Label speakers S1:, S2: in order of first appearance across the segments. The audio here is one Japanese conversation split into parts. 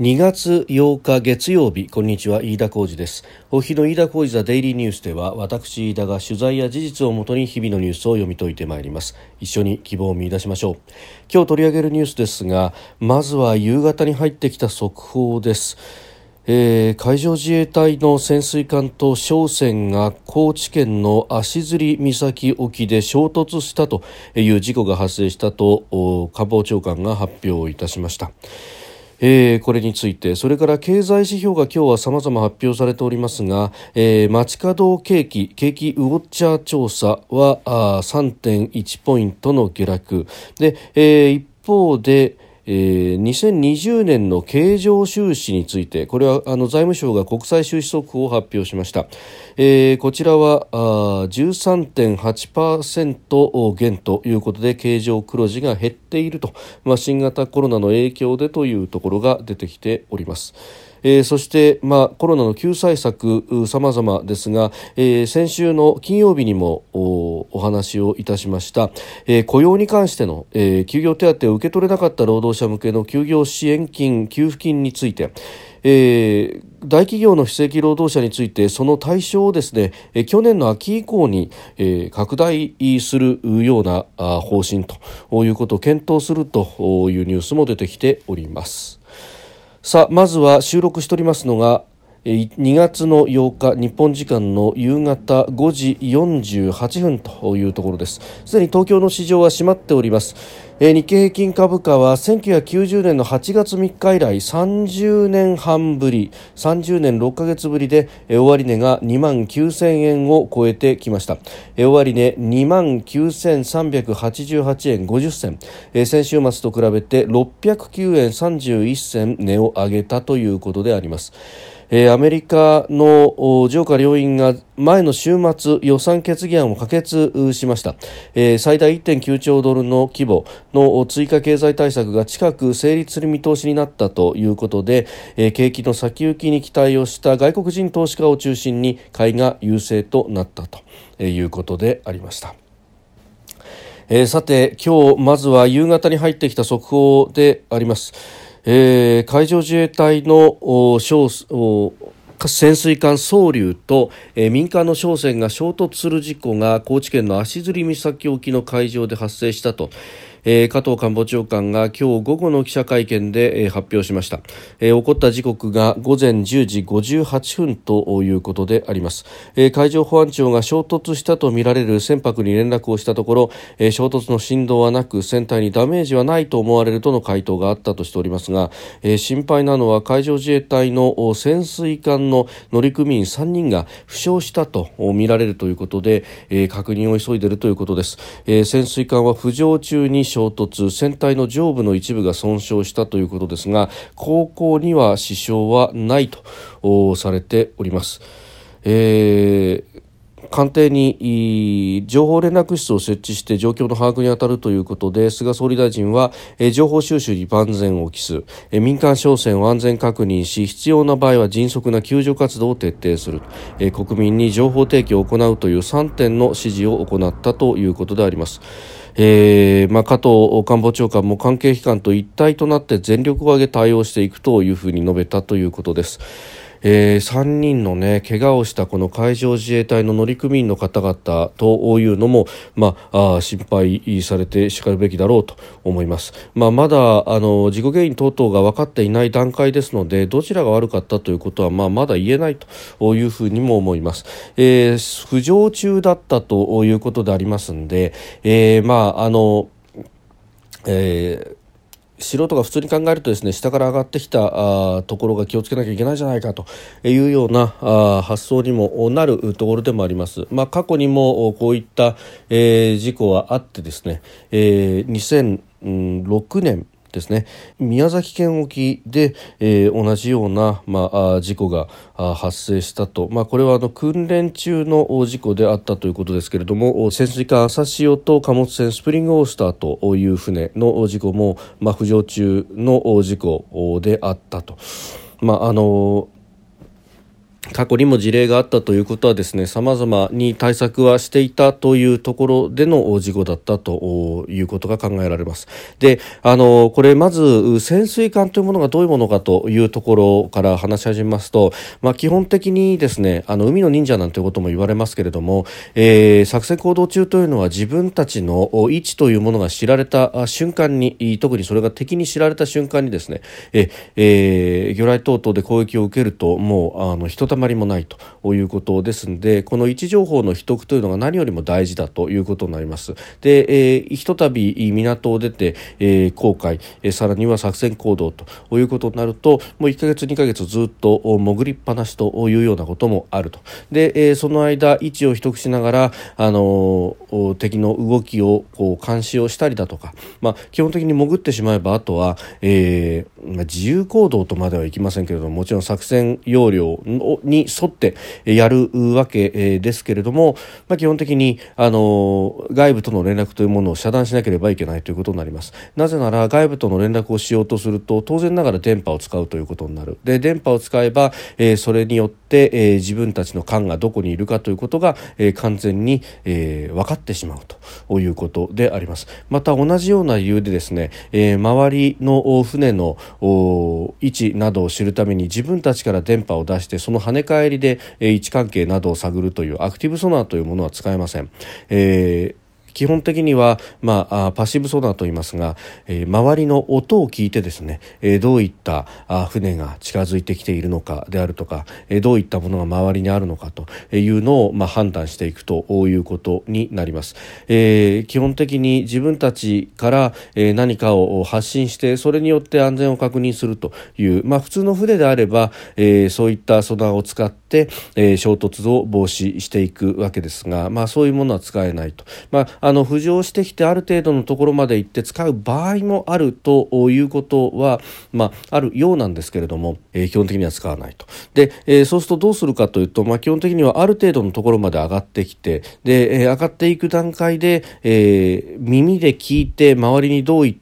S1: 2月8日月曜日こんにちは飯田浩二です。お日の飯田浩二ザデイリーニュースでは私飯田が取材や事実をもとに日々のニュースを読み解いてまいります。一緒に希望を見出しましょう。今日取り上げるニュースですがまずは夕方に入ってきた速報です。えー、海上自衛隊の潜水艦と商船が高知県の足摺岬沖で衝突したという事故が発生したと官房長官が発表いたしました。えー、これについて。それから経済指標が今日はさまざま発表されておりますが、えー、街角景気景気ウォッチャー調査はあ3.1ポイントの下落。で、えー、一方でえー、2020年の経常収支についてこれはあの財務省が国際収支速報を発表しました、えー、こちらはあ13.8%減ということで経常黒字が減っていると、まあ、新型コロナの影響でというところが出てきております。えー、そして、まあ、コロナの救済策様々ですが、えー、先週の金曜日にもお話をいたしました、えー、雇用に関しての、えー、休業手当を受け取れなかった労働者向けの休業支援金給付金について、えー、大企業の非正規労働者についてその対象をですね、え去年の秋以降に、えー、拡大するような方針ということを検討するというニュースも出てきております。さあまずは収録しておりますのが2月の8日日本時間の夕方5時48分というところです。すでに東京の市場は閉まっております。日経平均株価は1990年の8月3日以来30年半ぶり30年6ヶ月ぶりで終値が2万9000円を超えてきました。終値2万9388円50銭先週末と比べて609円31銭値を上げたということであります。えー、アメリカの上下両院が前の週末予算決議案を可決しました、えー、最大1.9兆ドルの規模の追加経済対策が近く成立する見通しになったということで、えー、景気の先行きに期待をした外国人投資家を中心に買いが優勢となったということでありました。えー、さて今日まずは夕方に入ってきた速報であります。えー、海上自衛隊の潜水艦総流と、えー、民間の商船が衝突する事故が高知県の足摺岬沖の海上で発生したと、えー、加藤官房長官が今日午後の記者会見で、えー、発表しました、えー、起こった時刻が午前10時58分ということであります、えー、海上保安庁が衝突したとみられる船舶に連絡をしたところ、えー、衝突の振動はなく船体にダメージはないと思われるとの回答があったとしておりますが、えー、心配なのは海上自衛隊の潜水艦の乗組員3人が負傷したとみられるということで、えー、確認を急いでいるということです、えー、潜水艦は浮上中に衝突船体の上部の一部が損傷したということですが航行には支障はないとされております。えー官邸に情報連絡室を設置して状況の把握に当たるということで菅総理大臣は情報収集に万全を期す民間商船を安全確認し必要な場合は迅速な救助活動を徹底する国民に情報提供を行うという3点の指示を行ったということであります。えーまあ、加藤官房長官も関係機関と一体となって全力を挙げ対応していくというふうに述べたということです。えー、3人のね怪我をしたこの海上自衛隊の乗組員の方々というのも、まあ、あ心配されてしかるべきだろうと思います、まあ、まだあの事故原因等々が分かっていない段階ですのでどちらが悪かったということは、まあ、まだ言えないというふうにも思います、えー、浮上中だったということでありますんで、えー、まああのえー素人が普通に考えるとですね下から上がってきたところが気をつけなきゃいけないじゃないかというようなあ発想にもなるところでもあります。まあ、過去にもこういった、えー、事故はあってですね、えー、2006年ですね宮崎県沖で、えー、同じような、まあ、事故が発生したと、まあ、これはあの訓練中の事故であったということですけれども潜水艦朝潮と貨物船スプリングオースターという船の事故も、まあ、浮上中の事故であったと。まああの過去にも事例があったということはですね様々に対策はしていたというところでの事故だったということが考えられます。であのこれまず潜水艦というものがどういうものかというところから話し始めますと、まあ、基本的にですねあの海の忍者なんてことも言われますけれども、えー、作戦行動中というのは自分たちの位置というものが知られた瞬間に特にそれが敵に知られた瞬間にですねえ、えー、魚雷等々で攻撃を受けるともうあのひとたまりもないということですのでこの位置情報の秘匿というのが何よりも大事だということになります。で、えー、ひとたび港を出て、えー、航海、えー、さらには作戦行動ということになるともう1ヶ月2ヶ月ずっと潜りっぱなしというようなこともあると。で、えー、その間位置を秘匿しながら、あのー、敵の動きをこう監視をしたりだとか、まあ、基本的に潜ってしまえばあとは、えー、自由行動とまではいきませんけれどももちろん作戦要領に沿ってやるわけですけれども、まあ、基本的にあの外部との連絡というものを遮断しなければいけないということになります。なぜなら外部との連絡をしようとすると当然ながら電波を使うということになる。で電波を使えば、えー、それによって、えー、自分たちの艦がどこにいるかということが、えー、完全に、えー、分かってしまうということであります。また同じような理由でですね、えー、周りの船の位置などを知るために自分たちから電波を出してその跳ね返りで、位置関係などを探るというアクティブソナーというものは使えません。えー基本的には、まあ、パッシブソナーと言いますが、えー、周りの音を聞いてですね、えー、どういったあ船が近づいてきているのかであるとか、えー、どういったものが周りにあるのかというのを、まあ、判断していくということになります、えー、基本的に自分たちから、えー、何かを発信してそれによって安全を確認するという、まあ、普通の船であれば、えー、そういったソナーを使って、えー、衝突を防止していくわけですが、まあ、そういうものは使えないと。まああの浮上してきてある程度のところまで行って使う場合もあるということは、まあ、あるようなんですけれども、えー、基本的には使わないと。で、えー、そうするとどうするかというと、まあ、基本的にはある程度のところまで上がってきてで、えー、上がっていく段階で、えー、耳で聞いて周りにどういった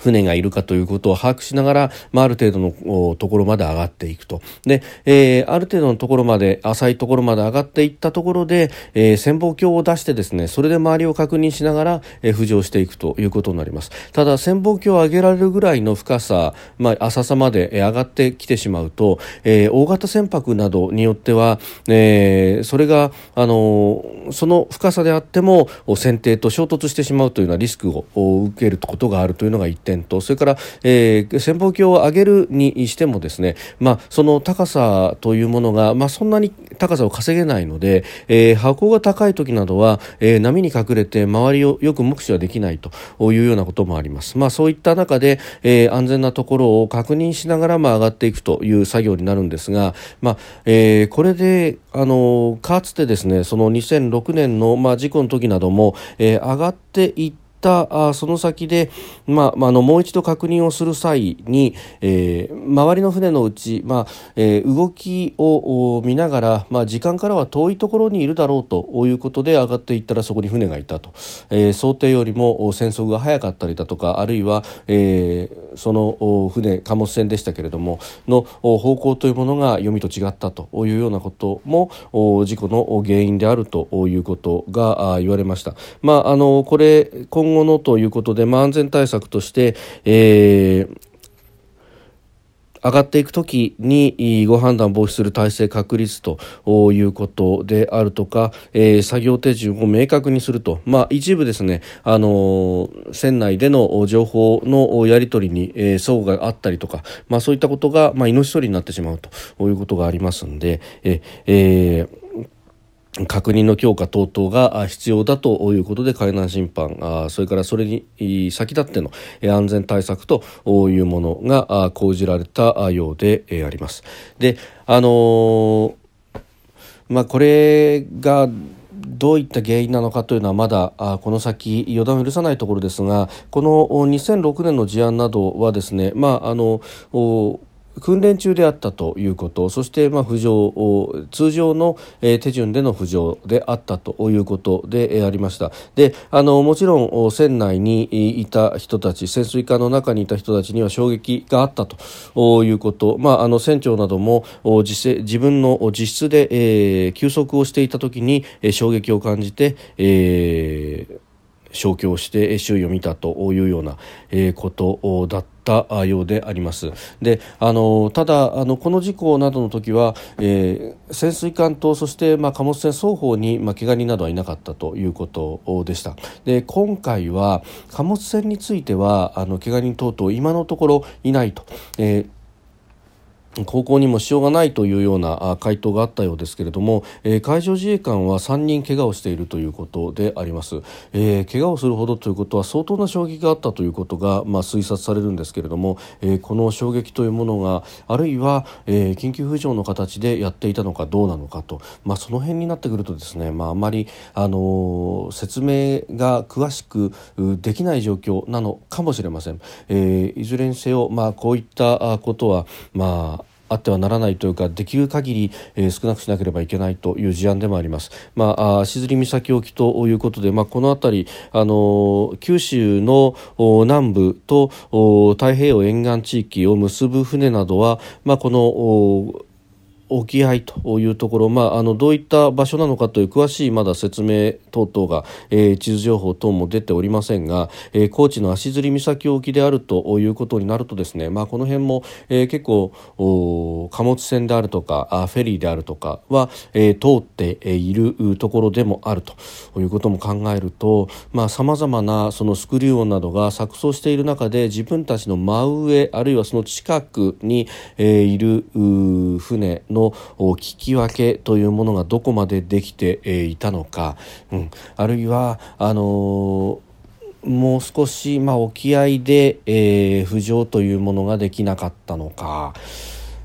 S1: 船がいるかということを把握しながら、まあ、ある程度のところまで上がっていくと。で、えー、ある程度のところまで、浅いところまで上がっていったところで、えー、潜望鏡を出してですね、それで周りを確認しながら、えー、浮上していくということになります。ただ、潜望鏡を上げられるぐらいの深さ、まあ、浅さまで上がってきてしまうと、えー、大型船舶などによっては、えー、それが、あのー、その深さであっても、船底と衝突してしまうというようなリスクを受けることがあるというのが一点とそれから、えー、潜望鏡を上げるにしてもですね、まあ、その高さというものが、まあ、そんなに高さを稼げないので、えー、箱が高い時などは、えー、波に隠れて周りをよく目視はできないというようなこともあります。まあ、そういった中で、えー、安全なところを確認しながら、まあ、上がっていくという作業になるんですが、まあえー、これであのかつてですねその2006年の、まあ、事故の時なども、えー、上がっていってったあその先で、まあ、あのもう一度確認をする際に、えー、周りの船のうち、まあえー、動きを見ながら、まあ、時間からは遠いところにいるだろうということで上がっていったらそこに船がいたと、えー、想定よりも戦速が早かったりだとかあるいは、えー、その船貨物船でしたけれどもの方向というものが読みと違ったというようなことも事故の原因であるということが言われました。まあ、あのこれ今後のということで、まあ、安全対策として、えー上がっていくときにご判断防止する体制確立ということであるとか、えー、作業手順を明確にすると、まあ、一部ですね、あの船内での情報のやり取りに、えー、相互があったりとか、まあ、そういったことが、まあ、命取りになってしまうということがありますんで、ええー確認の強化等々が必要だということで海難審判それからそれに先立っての安全対策というものが講じられたようであります。であのまあ、これがどういった原因なのかというのはまだこの先予断を許さないところですがこの2006年の事案などはですね、まあ、あの訓練中であったということそしてまあ浮上通常の、手順での浮上であったということで、ありました。であのもちろん船内にいた人たち潜水艦の中にいた人たちには衝撃があったということ、まあ、あの船長なども自自分の自室で、えー、休息をしていた時に、衝撃を感じて、えー消去をして周囲を見たというようなことだった。たようであります。であのただあのこの事故などの時は、えー、潜水艦とそして、まあ、貨物船双方に、まあ、怪我人などはいなかったということでしたで今回は貨物船についてはあの怪我人等々今のところいないと。えー高校にもしようがないというような回答があったようですけれども、えー、海上自衛官は3人怪我をしているということであります、えー、怪我をするほどということは相当な衝撃があったということが、まあ、推察されるんですけれども、えー、この衝撃というものがあるいは、えー、緊急浮上の形でやっていたのかどうなのかと、まあ、その辺になってくるとですね、まあ、あまり、あのー、説明が詳しくできない状況なのかもしれません、えー、いずれにせよ、まあ、こういったことは、まああってはならないというかできる限り、えー、少なくしなければいけないという事案でもあります。まあ、あ静り岬沖ということで、まあ、この辺り、あの九州の南部と太平洋沿岸地域を結ぶ船などは、まあ、この沖合というところ、まあ、あのどういった場所なのかという詳しいまだ説明等々が、えー、地図情報等も出ておりませんが、えー、高知の足摺岬沖であるということになるとですね、まあ、この辺も、えー、結構貨物船であるとかあフェリーであるとかは、えー、通っているところでもあるということも考えるとさまざ、まなそのスクリュー音などが錯綜している中で自分たちの真上あるいはその近くに、えー、いる船のの聞き分けというものがどこまでできていたのか、うん、あるいはあのもう少し、まあ、沖合で、えー、浮上というものができなかったのか。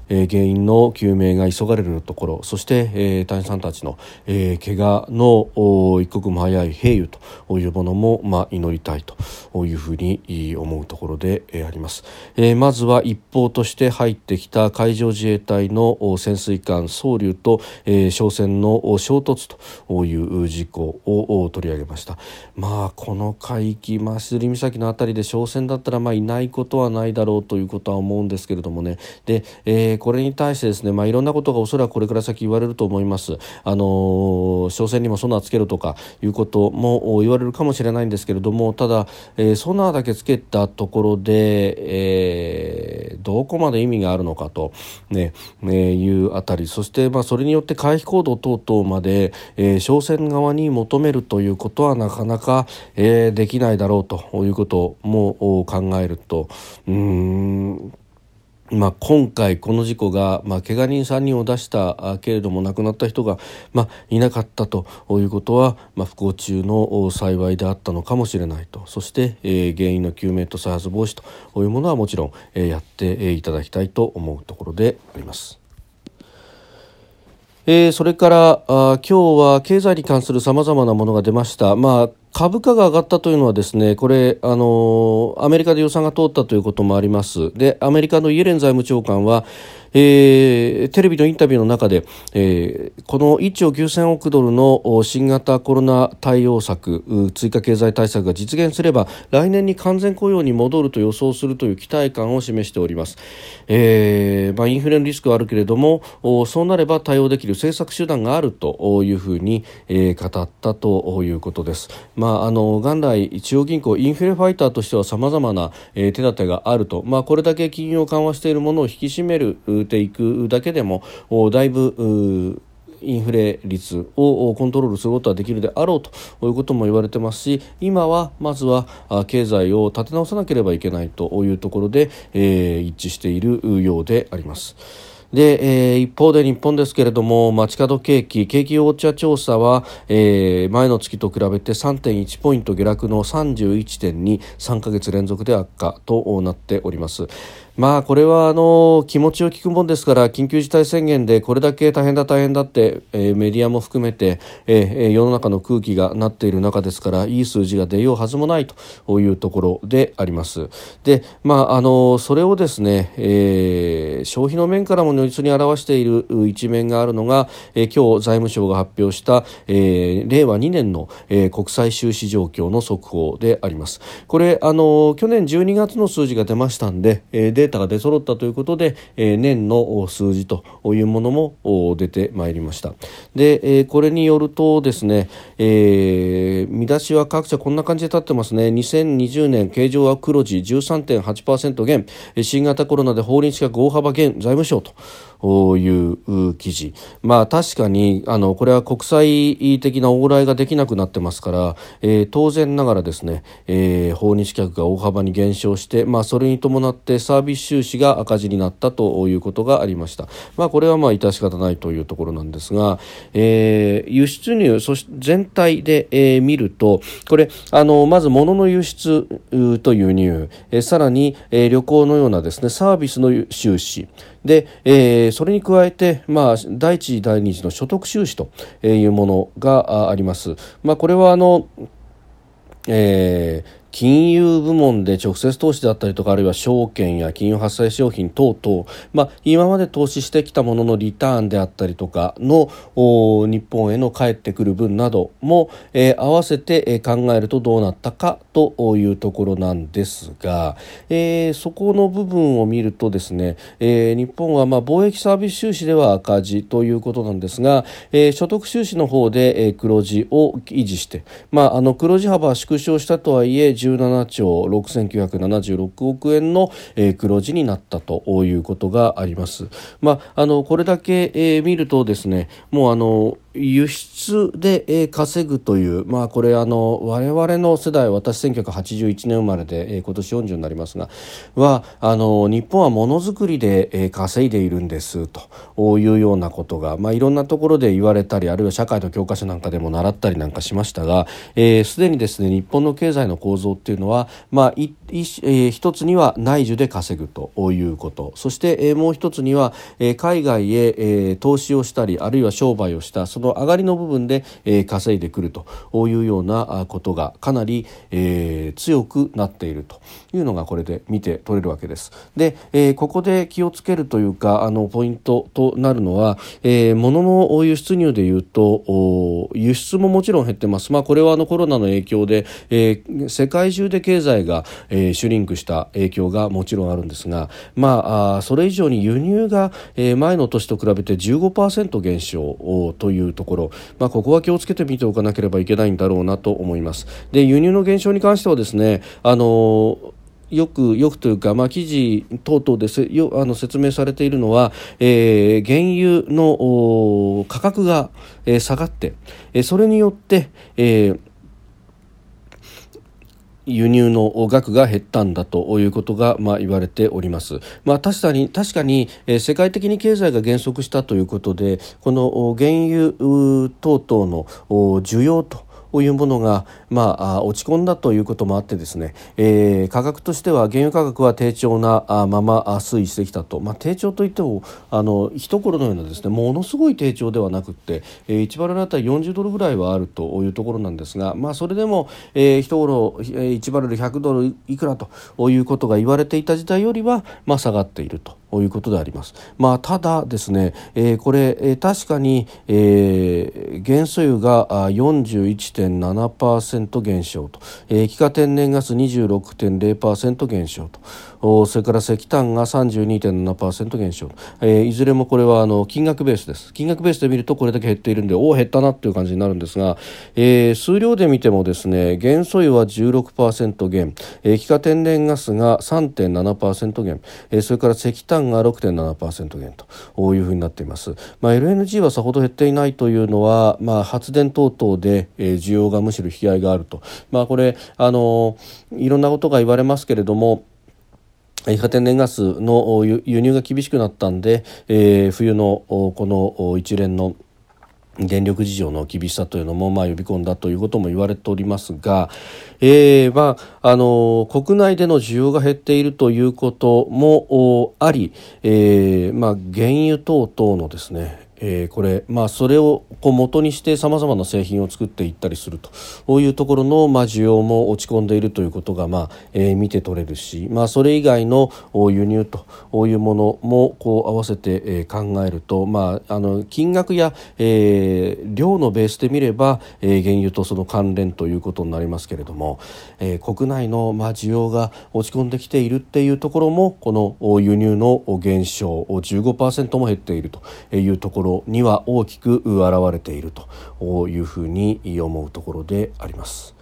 S1: えー、原因の究明が急がれるところそして、えー、隊員さんたちの、えー、怪我の一刻も早い平癒というものも、まあ、祈りたいというふうに思うところで、あります、えー、まずは一方として入ってきた海上自衛隊の潜水艦総流と、えー、商船の衝突という事故を取り上げました。まあこの海域増摺岬の辺りで商船だったらまあいないことはないだろうということは思うんですけれどもね。で、えーこれに対してですね、まあ、いろんなことがおそらくこれから先言われると思います。あの商船にもソナーつけるとかいうことも言われるかもしれないんですけれどもただ、えー、ソナーだけつけたところで、えー、どこまで意味があるのかと、ねねいうあたり。そして、まあ、それによって回避行動等々まで、えー、商船側に求めるということはなかなか、えー、できないだろうということも考えると。うん。まあ、今回この事故が、まあ、怪我人3人を出したけれども亡くなった人が、まあ、いなかったということは、まあ、不幸中の幸いであったのかもしれないとそして、えー、原因の究明と再発防止というものはもちろん、えー、やっていただきたいと思うところであります。えー、それからあ今日は経済に関するさまざまなものが出ました。まあ株価が上がったというのはですねこれあのアメリカで予算が通ったということもあります。でアメリカのイエレン財務長官はえー、テレビのインタビューの中で、えー、この1兆9000億ドルの新型コロナ対応策追加経済対策が実現すれば来年に完全雇用に戻ると予想するという期待感を示しております、えーまあ、インフレのリスクはあるけれどもそうなれば対応できる政策手段があるというふうに、えー、語ったということです、まあ、あの元来中央銀行インフレファイターとしてはさまざまな、えー、手立てがあると、まあ、これだけ金融を緩和しているものを引き締めるていくだけでもだいぶインフレ率をコントロールすることはできるであろうということも言われてますし今はまずは経済を立て直さなければいけないというところで、えー、一致しているようであります。で、えー、一方で日本ですけれども街角景気景気ウォッチャー調査は、えー、前の月と比べて3.1ポイント下落の31.23ヶ月連続で悪化となっております。まあこれはあの気持ちを聞くもんですから緊急事態宣言でこれだけ大変だ大変だって、え、メディアも含めて、え、世の中の空気がなっている中ですからいい数字が出ようはずもないというところであります。でまああのそれをですね、え、消費の面からも如実に表している一面があるのが、えー、今日財務省が発表した、え、令和2年の、え、国際収支状況の速報であります。これあの去年12月の数字が出ましたんで、えー、データが出揃ったということで、えー、年の数字というものも出てまいりました。で、えー、これによるとですね、えー、見出しは各社こんな感じで立ってますね。2020年経常は黒字13.8%減。新型コロナで法律が大幅減財務省と。いう記事。まあ確かにあのこれは国際的な往来ができなくなってますから、えー、当然ながらですね、えー、訪日客が大幅に減少して、まあ、それに伴ってサービス収支が赤字になったということがありました、まあ、これはまあ致し方ないというところなんですが、えー、輸出入そし全体で、えー、見るとこれあのまず物の輸出と輸入、えー、さらに、えー、旅行のようなですねサービスの収支。で、えー、それに加えて、まあ、第一次第二次の所得収支というものがあります。まあ、これはあのえー、金融部門で直接投資であったりとかあるいは証券や金融発生商品等々、まあ、今まで投資してきたもののリターンであったりとかの日本への返ってくる分なども、えー、合わせて考えるとどうなったかというところなんですが、えー、そこの部分を見るとですね、えー、日本はまあ貿易サービス収支では赤字ということなんですが、えー、所得収支の方で、黒字を維持して、まあ、あの黒字幅は縮小したとはいえ17兆6976億円の、えー、黒字になったということがあります。まあ、あのこれだけ、えー、見るとですねもうあの輸出で稼ぐという、まあ、これあの我々の世代私1981年生まれで今年40になりますがはあの日本はものづくりで稼いでいるんですというようなことが、まあ、いろんなところで言われたりあるいは社会の教科書なんかでも習ったりなんかしましたがすで、えー、にですね日本の経済の構造っていうのは、まあいいえー、一つには内需で稼ぐということそして、えー、もう一つには、えー、海外へ、えー、投資をしたりあるいは商売をしたその上がりの部分で、えー、稼いでくるというようなことがかなり、えー、強くなっているというのがこれで見て取れるわけです。で、えー、ここで気をつけるというかあのポイントとなるのは、えー、物の輸出入でいうと輸出ももちろん減ってます。まあ、これはあのコロナの影響で、えー、世界中で経済が、えシュリンクした影響がもちろんあるんですが、まあ、あそれ以上に輸入が、えー、前の年と比べて15%減少というところ、まあ、ここは気をつけて見ておかなければいけないんだろうなと思います。で輸入の減少に関してはですねあのよく、よくというか、まあ、記事等々でせよあの説明されているのは、えー、原油の価格が、えー、下がって、えー、それによって、えー輸入の額が減ったんだということが、まあ、言われております。まあ、確かに確かに、え、世界的に経済が減速したということでこの原油等々の需要とこういうものが、まあ、落ち込んだということもあってですね、えー、価格としては原油価格は低調なまま推移してきたと、まあ、低調といってもあの一頃のようなですねものすごい低調ではなくて、えー、1バレルあたり40ドルぐらいはあるというところなんですが、まあ、それでも、えー、一頃1バレル100ドルいくらということが言われていた時代よりは、まあ、下がっていると。ということであります。まあ、ただですね、えー、これ、えー、確かに、えー、原素油が41.7%減少と、えー、液化天然ガス26.0%減少とそれから石炭が32.7%減少、えー、いずれもこれはあの金額ベースです。金額ベースで見るとこれだけ減っているんでおお減ったなという感じになるんですが、えー、数量で見てもですね原素油は16%減。液化天然ガスが3.7%減、えー、それから石炭が6.7%減というふうになっています、まあ、LNG はさほど減っていないというのは、まあ、発電等々で、えー、需要がむしろ引き合いがあると、まあ、これあのいろんなことが言われますけれども液化天然ガスの輸入が厳しくなったんで、えー、冬のこの一連の電力事情の厳しさというのもまあ呼び込んだということも言われておりますが、えーまあ、あの国内での需要が減っているということもあり、えーまあ、原油等々のですねえー、これ、まあ、それをこう元にしてさまざまな製品を作っていったりすると。こういうところの、まあ、需要も落ち込んでいるということが、まあえー、見て取れるし、まあ、それ以外の輸入というものもこう合わせて、え、考えると、まあ、あの金額や、えー、量のベースで見れば、え、原油とその関連ということになりますけれども、え、国内の、まあ、需要が落ち込んできているっていうところもこの輸入の減少15%も減っているというところろには大きく表れているというふうに思うところであります。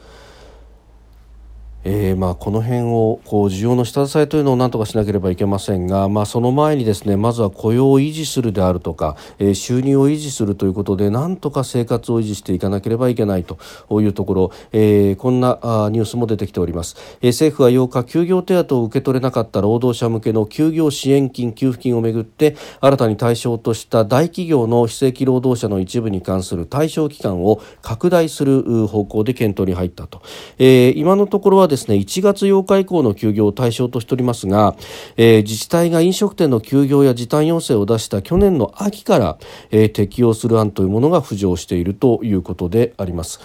S1: えー、まあこの辺をこう需要の下支えというのを何とかしなければいけませんが、まあ、その前にですねまずは雇用を維持するであるとか、えー、収入を維持するということで何とか生活を維持していかなければいけないというところ、えー、こんなあニュースも出てきております、えー、政府は8日休業手当を受け取れなかった労働者向けの休業支援金給付金をめぐって新たに対象とした大企業の非正規労働者の一部に関する対象期間を拡大する方向で検討に入ったと、えー、今のところはですねですね1月8日以降の休業を対象としておりますが、えー、自治体が飲食店の休業や時短要請を出した去年の秋から、えー、適用する案というものが浮上しているということであります。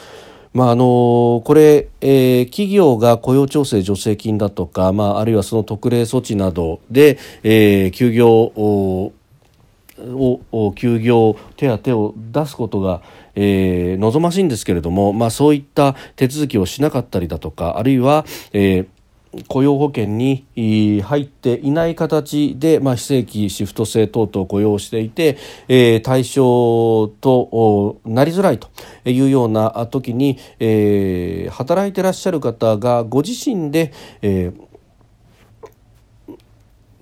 S1: まああのこれ、えー、企業が雇用調整助成金だとか、まあ、あるいはその特例措置などで、えー、休業を休業手当を出すことが、えー、望ましいんですけれども、まあ、そういった手続きをしなかったりだとかあるいは、えー雇用保険に入っていない形で、まあ、非正規シフト制等々雇用していて、えー、対象となりづらいというような時に、えー、働いてらっしゃる方がご自身で、えー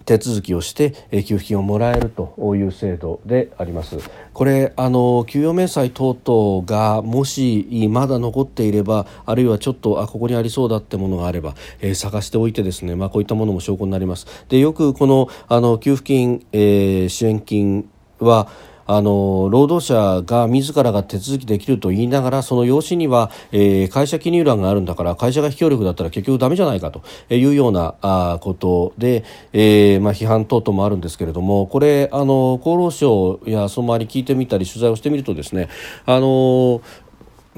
S1: 手続きをして給付金をもらえるという制度であります。これあの給与明細等々がもしまだ残っていればあるいはちょっとあここにありそうだってものがあれば、えー、探しておいてですね、まあ、こういったものも証拠になります。でよくこのあの給付金、えー、支援金はあの労働者が自らが手続きできると言いながらその用紙には、えー、会社記入欄があるんだから会社が非協力だったら結局だめじゃないかというようなあことで、えーまあ、批判等々もあるんですけれどもこれあの厚労省やその周り聞いてみたり取材をしてみるとですねあの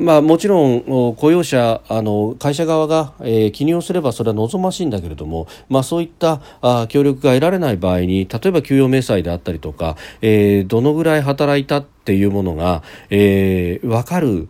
S1: まあ、もちろん雇用者あの会社側が、えー、記入をすればそれは望ましいんだけれども、まあ、そういったあ協力が得られない場合に例えば給与明細であったりとか、えー、どのぐらい働いたっていうものが、えー、分かる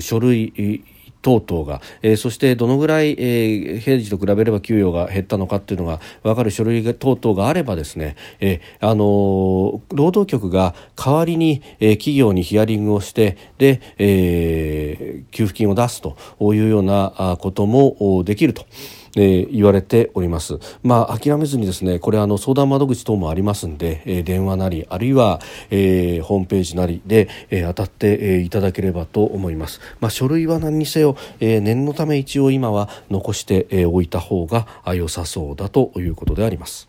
S1: 書類等々が、えー、そしてどのぐらい、えー、平時と比べれば給与が減ったのかっていうのが分かる書類等々があればですね、えー、あのー、労働局が代わりに、えー、企業にヒアリングをしてで、えー、給付金を出すというようなこともできると。えー、言われております。まあ、諦めずにですね、これあの相談窓口等もありますんで、えー、電話なり、あるいは、えー、ホームページなりで、えー、当たって、えー、いただければと思います。まあ、書類は何にせよ、えー、念のため一応今は残して、えー、おいた方が良さそうだということであります。